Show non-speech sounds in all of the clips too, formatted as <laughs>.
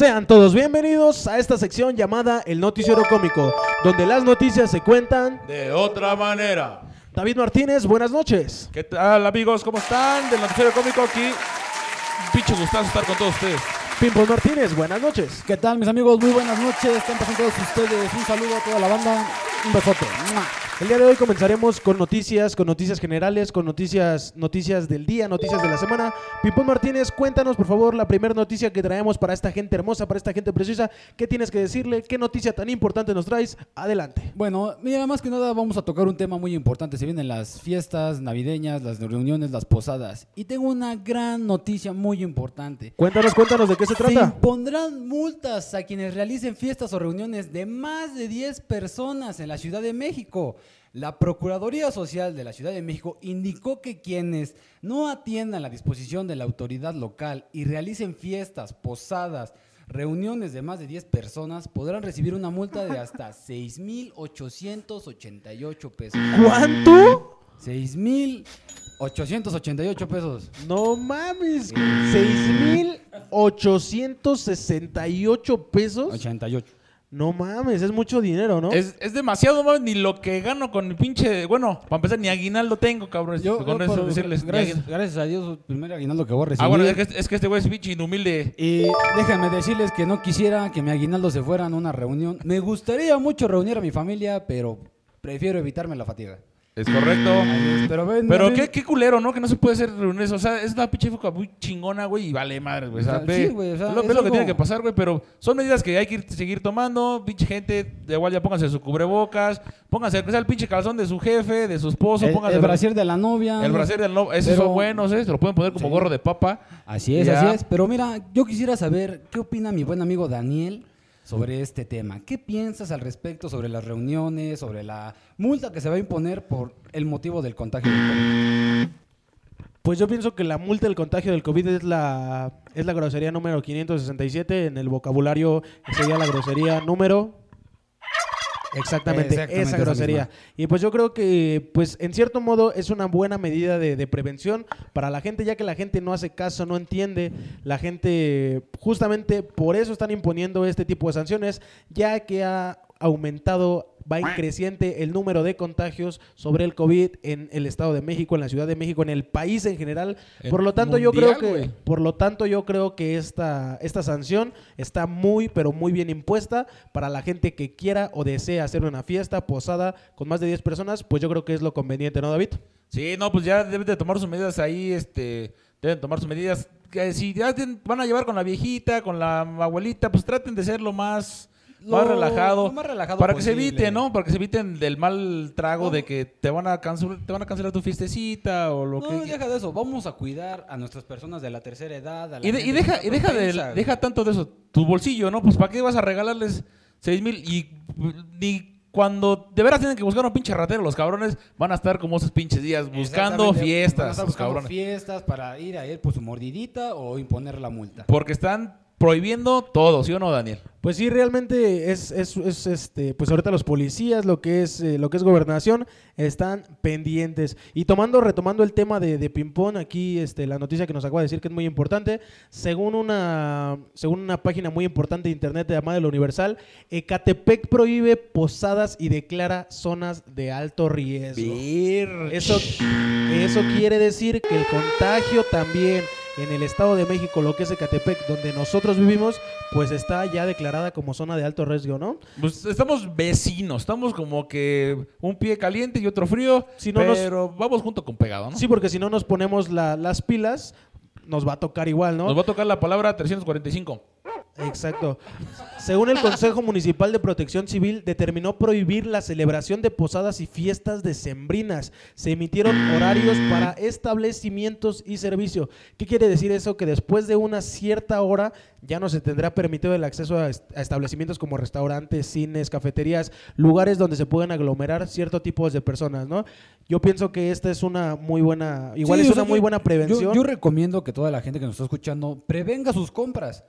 Sean todos bienvenidos a esta sección llamada El Noticiero Cómico, donde las noticias se cuentan. De otra manera. David Martínez, buenas noches. ¿Qué tal amigos? ¿Cómo están? Del Noticiero Cómico aquí. Un pinche gustazo estar con todos ustedes. Pimpos Martínez, buenas noches. ¿Qué tal, mis amigos? Muy buenas noches. Están pasando todos ustedes. Un saludo a toda la banda. Un besote. El día de hoy comenzaremos con noticias, con noticias generales, con noticias, noticias del día, noticias de la semana. Pimpón Martínez, cuéntanos por favor la primera noticia que traemos para esta gente hermosa, para esta gente preciosa. ¿Qué tienes que decirle? ¿Qué noticia tan importante nos traes? Adelante. Bueno, mira, más que nada vamos a tocar un tema muy importante. Se vienen las fiestas navideñas, las reuniones, las posadas. Y tengo una gran noticia muy importante. Cuéntanos, cuéntanos de qué se Se trata. impondrán multas a quienes realicen fiestas o reuniones de más de 10 personas en la Ciudad de México. La Procuraduría Social de la Ciudad de México indicó que quienes no atiendan la disposición de la autoridad local y realicen fiestas, posadas, reuniones de más de 10 personas podrán recibir una multa de hasta <laughs> 6.888 pesos. ¿Cuánto? 6.888 pesos. No mames. 6,868 pesos. 88. No mames, es mucho dinero, ¿no? Es, es demasiado más ni lo que gano con el pinche. Bueno, para empezar, ni aguinaldo tengo, cabrón. Yo, con yo eso decirles. gracias, gracias a Dios, el primer aguinaldo que voy a recibir. Ah, bueno, es que, es que este güey es pinche inhumilde. Y déjenme decirles que no quisiera que mi aguinaldo se fuera a una reunión. Me gustaría mucho reunir a mi familia, pero prefiero evitarme la fatiga. Es correcto. Pero ven, Pero qué, qué culero, ¿no? Que no se puede hacer reuniones. O sea, es una pinche época muy chingona, güey, y vale madre, güey. O sea, O sea, ve, sí, güey, o sea, lo, es ve lo que tiene que pasar, güey. Pero son medidas que hay que ir- seguir tomando. Pinche gente, de igual ya pónganse su cubrebocas. Pónganse, sea el pinche calzón de su jefe, de su esposo. el, pónganse el brasier de la novia. El brasier del no, esos Pero- son buenos, ¿eh? Se lo pueden poner como Sí. gorro de papa. Así es, Ya. así es. Pero mira, yo quisiera saber qué opina mi buen amigo Daniel sobre este tema. ¿Qué piensas al respecto sobre las reuniones, sobre la multa que se va a imponer por el motivo del contagio del COVID? Pues yo pienso que la multa del contagio del COVID es la, es la grosería número 567. En el vocabulario sería la grosería número. Exactamente, Exactamente esa grosería. misma. Y pues yo creo que, pues en cierto modo, es una buena medida de, de prevención para la gente, ya que la gente no hace caso, no entiende. La gente, justamente por eso están imponiendo este tipo de sanciones, ya que ha aumentado, va en creciente el número de contagios sobre el COVID en el Estado de México, en la Ciudad de México, en el país en general. En Por lo tanto, yo creo que, por lo tanto, yo creo que esta, esta sanción está muy, pero muy bien impuesta para la gente que quiera o desea hacer una fiesta posada con más de 10 personas, pues yo creo que es lo conveniente, ¿no, David? Sí, no, pues ya deben de tomar sus medidas ahí, este, deben tomar sus medidas. Que si ya van a llevar con la viejita, con la abuelita, pues traten de ser lo más, Lo- más relajado. lo más relajado para que se evite, ¿no? Para que se eviten del mal trago No. de que te van a cancelar, te van a cancelar tu fiestecita o lo No, que deja de eso. Vamos a cuidar a nuestras personas de la tercera edad. a la Y, de- y gente deja, y deja, de, deja tanto de eso, tu bolsillo, ¿no? Pues ¿para qué vas a regalarles seis mil? Y cuando de veras tienen que buscar un pinche ratero, los cabrones van a estar como esos pinches días buscando Exactamente, van a fiestas, estar buscando cabrones. fiestas para ir a él por su mordidita o imponer la multa. Porque están prohibiendo todo, ¿sí o no, Daniel? Pues sí, realmente es, es, es, este, pues ahorita los policías, lo que es, eh, lo que es gobernación, están pendientes. Y tomando, retomando el tema de, de ping-pong, aquí este, la noticia que nos acaba de decir que es muy importante, según una, según una página muy importante de internet llamada El Universal, Ecatepec prohíbe posadas y declara zonas de alto riesgo. Eso, eso quiere decir que el contagio también en el Estado de México, lo que es Ecatepec, donde nosotros vivimos, pues está ya declarada como zona de alto riesgo, ¿no? Pues estamos vecinos, estamos como que un pie caliente y otro frío, Si no nos- pero vamos junto con pegado, ¿no? Sí, porque si no nos ponemos la- las pilas, nos va a tocar igual, ¿no? Nos va a tocar la palabra 345. Exacto. Según el Consejo Municipal de Protección Civil, determinó prohibir la celebración de posadas y fiestas decembrinas. Se emitieron horarios para establecimientos y servicio. ¿Qué quiere decir eso? Que después de una cierta hora ya no se tendrá permitido el acceso a, est- a establecimientos como restaurantes, cines, cafeterías, lugares donde se pueden aglomerar cierto tipo de personas, ¿no? Yo pienso que esta es una muy buena, igual Sí, es sea, una muy yo- buena prevención. Yo, yo recomiendo que toda la gente que nos está escuchando prevenga sus compras.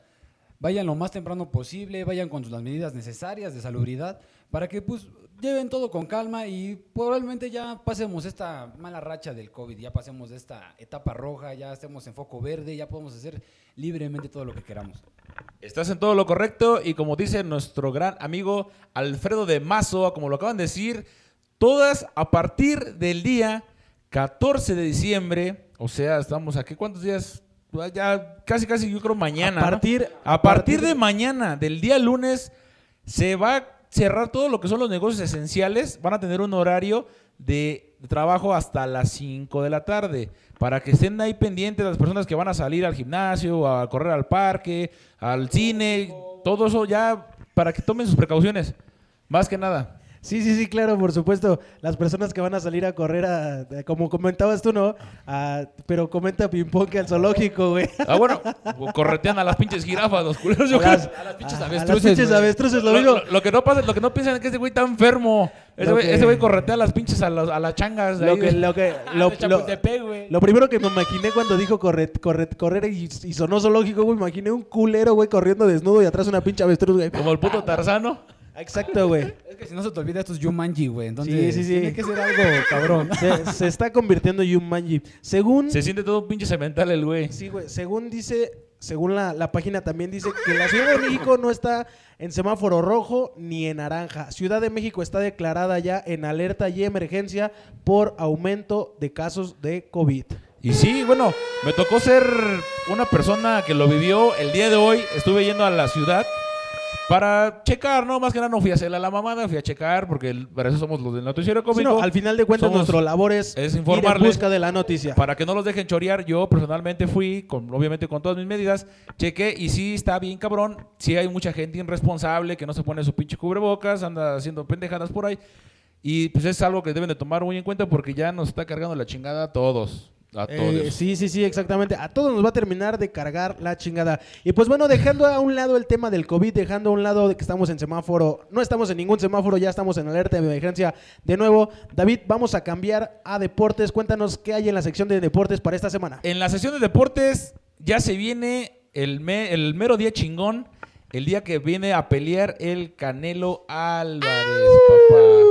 Vayan lo más temprano posible, vayan con las medidas necesarias de salubridad para que pues lleven todo con calma y probablemente ya pasemos esta mala racha del COVID, ya pasemos esta etapa roja, ya estemos en foco verde, ya podemos hacer libremente todo lo que queramos. Estás en todo lo correcto y como dice nuestro gran amigo Alfredo de Mazo, como lo acaban de decir, todas a partir del día 14 de diciembre, o sea, estamos aquí, ¿cuántos días? Ya casi, casi, yo creo mañana. A partir- a, a partir de- mañana, del día lunes, se va a cerrar todo lo que son los negocios esenciales. Van a tener un horario de trabajo hasta las 5 de la tarde. Para que estén ahí pendientes las personas que van a salir al gimnasio, a correr al parque, al cine, todo eso ya para que tomen sus precauciones. Más que nada. Sí, sí, sí, claro, por supuesto. Las personas que van a salir a correr, a, a- como comentabas tú, ¿no? A- pero comenta ping-pong que al zoológico, güey. Ah, bueno, corretean a las pinches jirafas, los culeros. yo A las, creo. a las pinches a- a las avestruces, pinches avestruces, lo digo. lo- lo que no pasa, lo que no piensan es que ese güey está enfermo. Ese güey, que- ese güey corretea a las pinches a, los- a las changas. de Lo ahí que, lo que, Ah, lo, primero que me imaginé cuando dijo correr, correr, correr y, y sonó zoológico, güey, imaginé un culero, güey, corriendo desnudo y atrás una pinche avestruz, güey. Como el puto Tarzano. Exacto, güey. Es que si no se te olvida, esto es Jumanji, güey. Entonces, Sí, sí, sí. tiene que ser algo cabrón. Se, se está convirtiendo en Yumanji. Según Se siente todo un pinche cemental el güey. Sí, güey. Según dice, según la, la página también dice que la Ciudad de México no está en semáforo rojo ni en naranja. Ciudad de México está declarada ya en alerta y emergencia por aumento de casos de COVID. Y sí, bueno, me tocó ser una persona que lo vivió el día de hoy. Estuve yendo a la ciudad para checar, ¿no? Más que nada no fui a hacerle a la mamada, fui a checar porque el- para eso somos los del noticiero Sí, cómico. no, al final de cuentas Somos- nuestro labor es, es ir en busca de la noticia. Para que no los dejen chorear, yo personalmente fui, con, obviamente con todas mis medidas, chequé y sí está bien cabrón. Sí hay mucha gente irresponsable que no se pone su pinche cubrebocas, anda haciendo pendejadas por ahí. Y pues es algo que deben de tomar muy en cuenta porque ya nos está cargando la chingada a todos. A Eh, todos. sí, sí, sí, exactamente. A todos nos va a terminar de cargar la chingada. Y pues bueno, dejando a un lado el tema del COVID, dejando a un lado de que estamos en semáforo, no estamos en ningún semáforo, ya estamos en alerta de emergencia de nuevo. David, vamos a cambiar a deportes. Cuéntanos qué hay en la sección de deportes para esta semana. En la sesión de deportes ya se viene el, me- el mero día chingón, el día que viene a pelear el Canelo Álvarez, papá.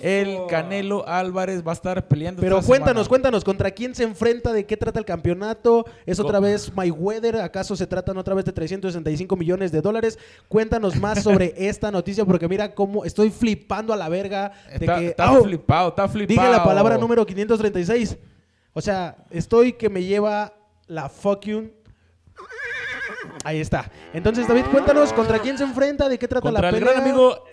El Canelo Álvarez va a estar peleando. Pero esta cuéntanos, semana. cuéntanos, ¿contra quién se enfrenta? ¿De qué trata el campeonato? ¿Es otra vez Mayweather? ¿Acaso se tratan otra vez de 365 millones de dólares? Cuéntanos más <laughs> sobre esta noticia porque mira cómo estoy flipando a la verga de Está, que... está ¡Au! flipado, está flipado. Dije la palabra número 536. O sea, estoy que me lleva la fucking... Ahí está. Entonces, David, cuéntanos contra quién se enfrenta, de qué trata Contra la el pelea. gran amigo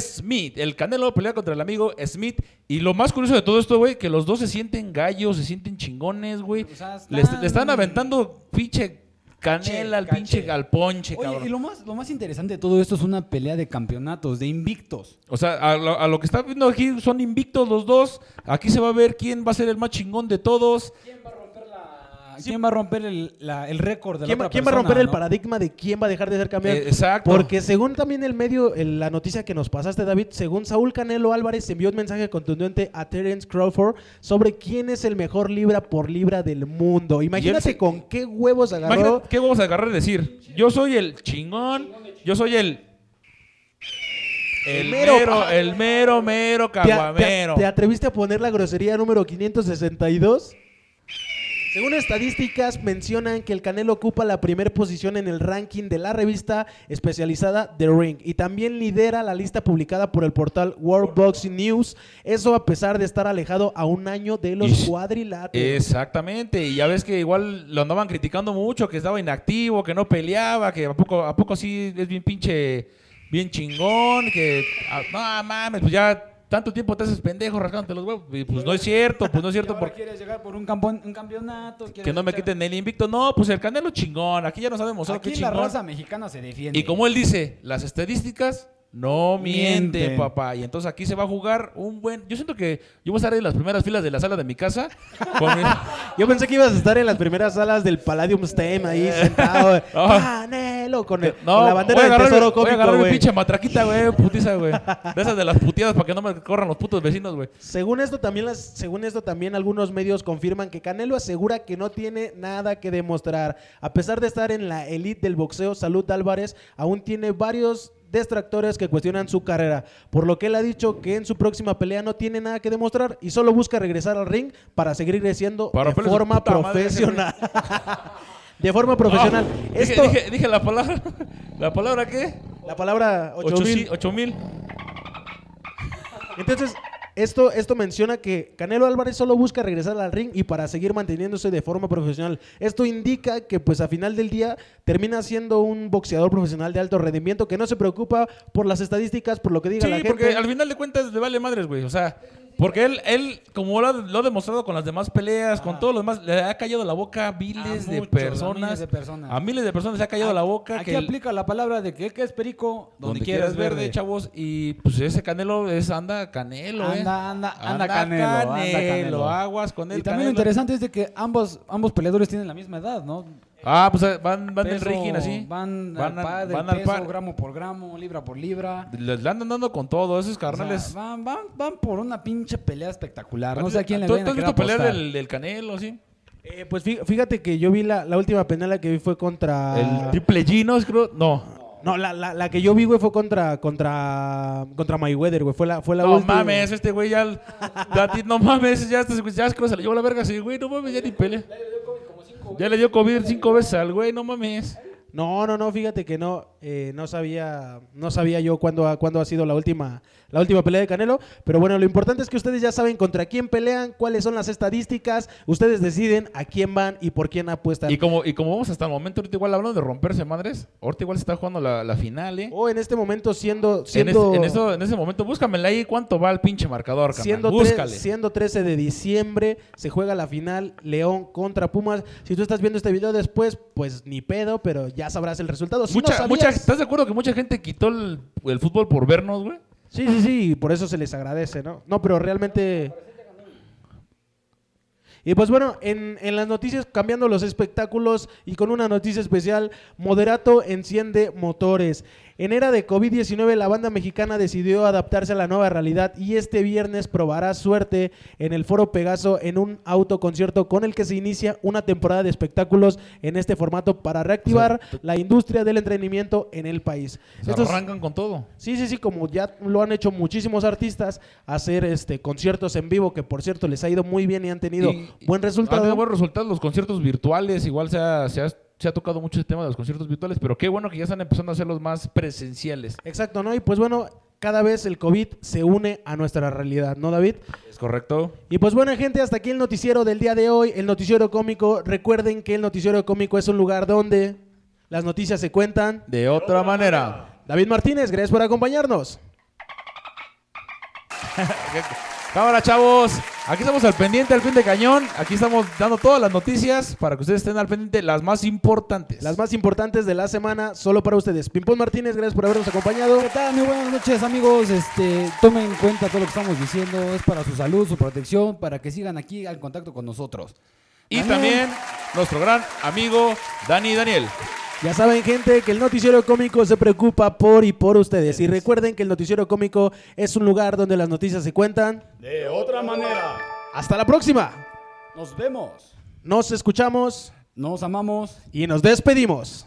Smith. El Canelo pelea contra el amigo Smith. Y lo más curioso de todo esto, güey, que los dos se sienten gallos, se sienten chingones, güey. O sea, Le, est- están- le están aventando pinche canela al pinche al ponche, Oye, cabrón. y lo más, lo más interesante de todo esto es una pelea de campeonatos, de invictos. O sea, a lo, a lo que está viendo aquí son invictos los dos. Aquí se va a ver quién va a ser el más chingón de todos. ¿Quién va a romper, la- ¿quién va a romper el, la- el récord de la ¿Quién, otra quién va a romper el no? paradigma de quién va a dejar de ser campeón? Eh, exacto. Porque según también el medio, el- la noticia que nos pasaste, David, según Saúl Canelo Álvarez envió un mensaje contundente a Terence Crawford sobre quién es el mejor libra por libra del mundo. Imagínate se- con qué huevos agarró. Imagínate, ¿qué vamos a agarrar y decir? Yo soy el chingón, yo soy el... El mero, mero, el mero, mero ¿Te, a- te a- caguamero. te atreviste a poner la grosería número 562? Según estadísticas, mencionan que el Canelo ocupa la primera posición en el ranking de la revista especializada The Ring y también lidera la lista publicada por el portal World Boxing News. Eso a pesar de estar alejado a un año de los cuadriláteros. Exactamente, y ya ves que igual lo andaban criticando mucho, que estaba inactivo, que no peleaba, que a poco, a poco sí es bien pinche, bien chingón, que ah, no mames, pues ya tanto tiempo te haces pendejo rascándote los huevos, y pues no es cierto, pues no es cierto porque quieres llegar por un, campeonato. que no me echar- quiten el invicto, no, pues el Canelo chingón, aquí ya nos ha demostrado que Aquí la chingón. raza mexicana se defiende. Y como él dice, las estadísticas no mienten, Mienten. papá. Y entonces aquí se va a jugar un buen. Yo siento que yo voy a estar en las primeras filas de la sala de mi casa. <laughs> con mi- Yo pensé que ibas a estar en las primeras salas del Palladium Stem ahí sentado. <laughs> Con, el- No, con la bandera del tesoro voy a cómico, agarrar mi pinche matraquita, güey, putiza, güey. De esas de las puteadas para que no me corran los putos vecinos, güey. Según esto también las, según esto también algunos medios confirman que Canelo asegura que no tiene nada que demostrar. A pesar de estar en la elite del boxeo, Salud Álvarez aún tiene varios detractores que cuestionan su carrera, por lo que él ha dicho que en su próxima pelea no tiene nada que demostrar y solo busca regresar al ring para seguir creciendo Para de forma profesional. <laughs> de forma profesional. Ah, dije, Esto, dije- dije la palabra. <laughs> ¿La palabra qué? la palabra 8000. 8 mil. Entonces, esto, esto menciona que Canelo Álvarez solo busca regresar al ring y para seguir manteniéndose de forma profesional. Esto indica que, pues, a final del día termina siendo un boxeador profesional de alto rendimiento que no se preocupa por las estadísticas, por lo que diga Sí, la gente. porque al final de cuentas le vale madres, güey. O sea, porque él, él como lo ha, lo ha demostrado con las demás peleas, con todo lo demás, le ha callado la boca a miles A de muchos, a personas. miles de personas. A miles de personas le ha callado la boca. Aquí que el- aplica la palabra de que que es perico, donde, donde quieras quieras verde, chavos. Y pues ese Canelo es anda Canelo, ¿eh? Anda, anda, anda Canelo, anda Canelo. Aguas con él. Y también lo Canelo. interesante es de que ambos, ambos peleadores tienen la misma edad, ¿no? Ah, pues eh, van, van en Peso, ranking así. Van, Van al par del van al peso, par. gramo por gramo, libra por libra. Les le andan dando con todo, esos O sea, carnales. van, van, van por una pinche pelea espectacular. No sé a quién le ¿Tú- vayan tú a has querer visto pelear apostar. del, del Canelo, sí? Eh, pues fí- fíjate que yo vi la, la última penala que vi fue contra... El Triple G, ¿no? Creo- No. No, la, la, la que yo vi, güey, fue contra, contra, contra Mayweather, güey. Fue la, fue la No última. mames, este güey ya. ya no mames, ya, ya creo que se le llevó la verga así, güey. No mames, ya ni pelea. Ya le dio COVID cinco veces al güey, no mames. No, no, no, fíjate que no, eh, no sabía, no sabía yo cuándo ha, cuándo ha sido la última, la última pelea de Canelo, pero bueno, lo importante es que ustedes ya saben contra quién pelean, cuáles son las estadísticas, ustedes deciden a quién van y por quién apuestan. Y como, y como vamos hasta el momento, ahorita igual hablando de romperse madres, ahorita igual se está jugando la, la final, ¿eh? O en este momento siendo, en, siendo, ese, en, eso- en ese momento, búscamela ahí cuánto va el pinche marcador, carnal. siendo, tre- Búscale. siendo 13 de diciembre, se juega la final León contra Pumas. Si tú estás viendo este video después, pues ni pedo, pero ya sabrás el resultado. Si mucha, mucha, ¿Estás de acuerdo que mucha gente quitó el, el fútbol por vernos, güey? Sí, sí, sí, por eso se les agradece, ¿no? No, pero realmente... Y pues bueno, en, en las noticias, cambiando los espectáculos y con una noticia especial, Moderato enciende motores. En era de COVID-19, la banda mexicana decidió adaptarse a la nueva realidad y este viernes probará suerte en el Foro Pegaso en un autoconcierto con el que se inicia una temporada de espectáculos en este formato para reactivar la industria del entretenimiento en el país. Se Estos- arrancan con todo. Sí, sí, sí, como ya lo han hecho muchísimos artistas, hacer este conciertos en vivo, que por cierto les ha ido muy bien y han tenido Y- buen resultado. tenido buenos resultados los conciertos virtuales, igual se ha, se ha, se ha tocado mucho el tema de los conciertos virtuales, pero qué bueno que ya están empezando a hacerlos más presenciales. Exacto, ¿no? Y pues bueno, cada vez el COVID se une a nuestra realidad, ¿no, David? ¿Es correcto? Y pues bueno, gente, hasta aquí el noticiero del día de hoy, el noticiero cómico. Recuerden que el noticiero cómico es un lugar donde las noticias se cuentan. De otra manera. David Martínez, gracias por acompañarnos. <laughs> Cámara, chavos. Aquí estamos al pendiente, al pie de cañón. Aquí estamos dando todas las noticias para que ustedes estén al pendiente, las más importantes. Las más importantes de la semana, solo para ustedes. Pimpón Martínez, gracias por habernos acompañado. ¿Qué tal? Muy buenas noches, amigos. Este, tomen en cuenta todo lo que estamos diciendo. Es para su salud, su protección, para que sigan aquí al contacto con nosotros. Y también nuestro gran amigo Dani Daniel. Ya saben, gente, que el noticiero cómico se preocupa por y por ustedes. Y recuerden que el noticiero cómico es un lugar donde las noticias se cuentan. De otra manera. Hasta la próxima. Nos vemos. Nos escuchamos Nos amamos. y nos despedimos.